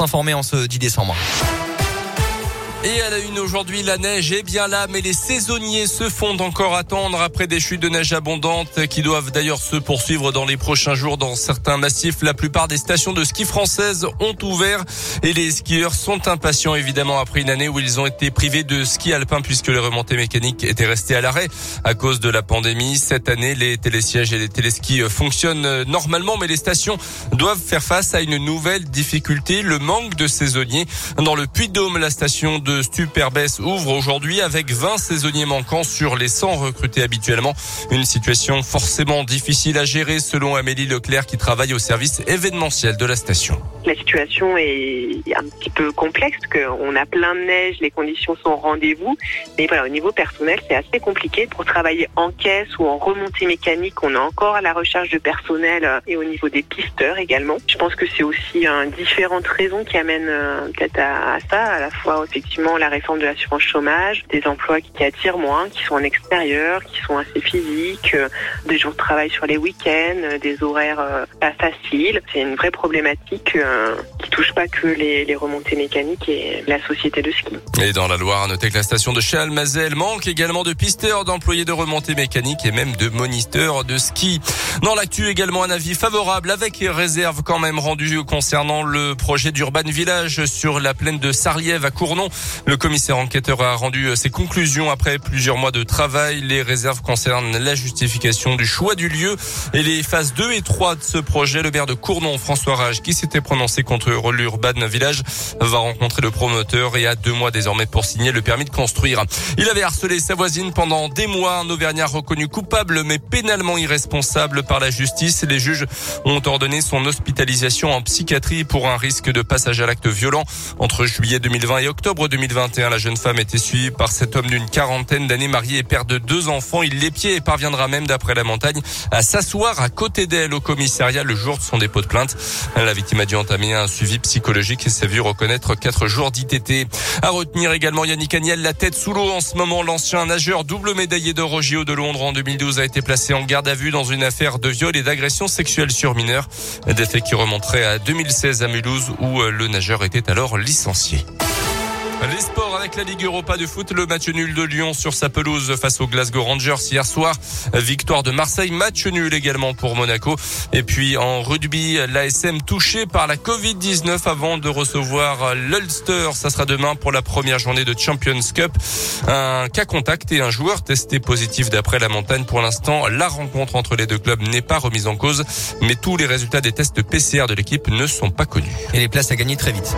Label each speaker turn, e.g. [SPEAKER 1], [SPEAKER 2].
[SPEAKER 1] Informé en ce 10 décembre.
[SPEAKER 2] Et à la une aujourd'hui, la neige est bien là, mais les saisonniers se font encore attendre après des chutes de neige abondantes qui doivent d'ailleurs se poursuivre dans les prochains jours dans certains massifs. La plupart des stations de ski françaises ont ouvert et les skieurs sont impatients évidemment après une année où ils ont été privés de ski alpin puisque les remontées mécaniques étaient restées à l'arrêt à cause de la pandémie. Cette année, les télésièges et les téléskis fonctionnent normalement, mais les stations doivent faire face à une nouvelle difficulté, le manque de saisonniers. Dans le Puy-de-Dôme, la station Superbès ouvre aujourd'hui avec 20 saisonniers manquants sur les 100 recrutés habituellement. Une situation forcément difficile à gérer selon Amélie Leclerc qui travaille au service événementiel de la station.
[SPEAKER 3] La situation est un petit peu complexe, qu'on a plein de neige, les conditions sont au rendez-vous. Mais au niveau personnel, c'est assez compliqué. Pour travailler en caisse ou en remontée mécanique, on est encore à la recherche de personnel euh, et au niveau des pisteurs également. Je pense que c'est aussi un différentes raisons qui amènent euh, peut-être à, ça, à la fois effectivement la réforme de l'assurance chômage, des emplois qui attirent moins, qui sont en extérieur, qui sont assez physiques, euh, des jours de travail sur les week-ends, euh, des horaires euh, pas faciles. C'est une vraie problématique qui touche pas que les, remontées mécaniques et la société de ski.
[SPEAKER 2] Et dans la Loire, à noter que la station de Chalmazel manque également de pisteurs, d'employés de remontées mécaniques et même de moniteurs de ski. Dans l'actu également un avis favorable avec réserve quand même rendu concernant le projet d'Urban Village sur la plaine de Sarliève à Cournon. Le commissaire enquêteur a rendu euh, ses conclusions après plusieurs mois de travail. Les réserves concernent la justification du choix du lieu et les phases 2 et 3 de ce projet. Le maire de Cournon, François Rage, qui s'était prononcé contre l'Urban Village, va rencontrer le promoteur et a deux mois désormais pour signer le permis de construire. Il avait harcelé sa voisine pendant des mois. Un Auvergnat reconnu coupable mais pénalement irresponsable par la justice. Les juges ont ordonné son hospitalisation en psychiatrie pour un risque de passage à l'acte violent entre juillet 2020 et octobre 2020. 2021, la jeune femme était suivie par cet homme d'une quarantaine d'années, marié et père de deux enfants. Il l'épiait et parviendra même, d'après la montagne, à s'asseoir à côté d'elle au commissariat le jour de son dépôt de plainte. La victime a dû entamer un suivi psychologique et s'est vu reconnaître quatre jours d'ITT. À retenir également Yannick Agnel, la tête sous l'eau en ce moment. L'ancien nageur double médaillé d'or au de Londres en 2012 a été placé en garde à vue dans une affaire de viol et d'agression sexuelle sur mineurs. Des faits qui remonteraient à 2016 à Mulhouse où le nageur était alors licencié. Les sports avec la Ligue Europa de foot, le match nul de Lyon sur sa pelouse face aux Glasgow Rangers hier soir. Victoire de Marseille, match nul également pour Monaco. Et puis en rugby, l'ASM touché par la Covid-19 avant de recevoir l'Ulster. Ça sera demain pour la première journée de Champions Cup. Un cas contact et un joueur testé positif d'après la montagne. Pour l'instant, la rencontre entre les deux clubs n'est pas remise en cause, mais tous les résultats des tests PCR de l'équipe ne sont pas connus.
[SPEAKER 1] Et les places à gagner très vite.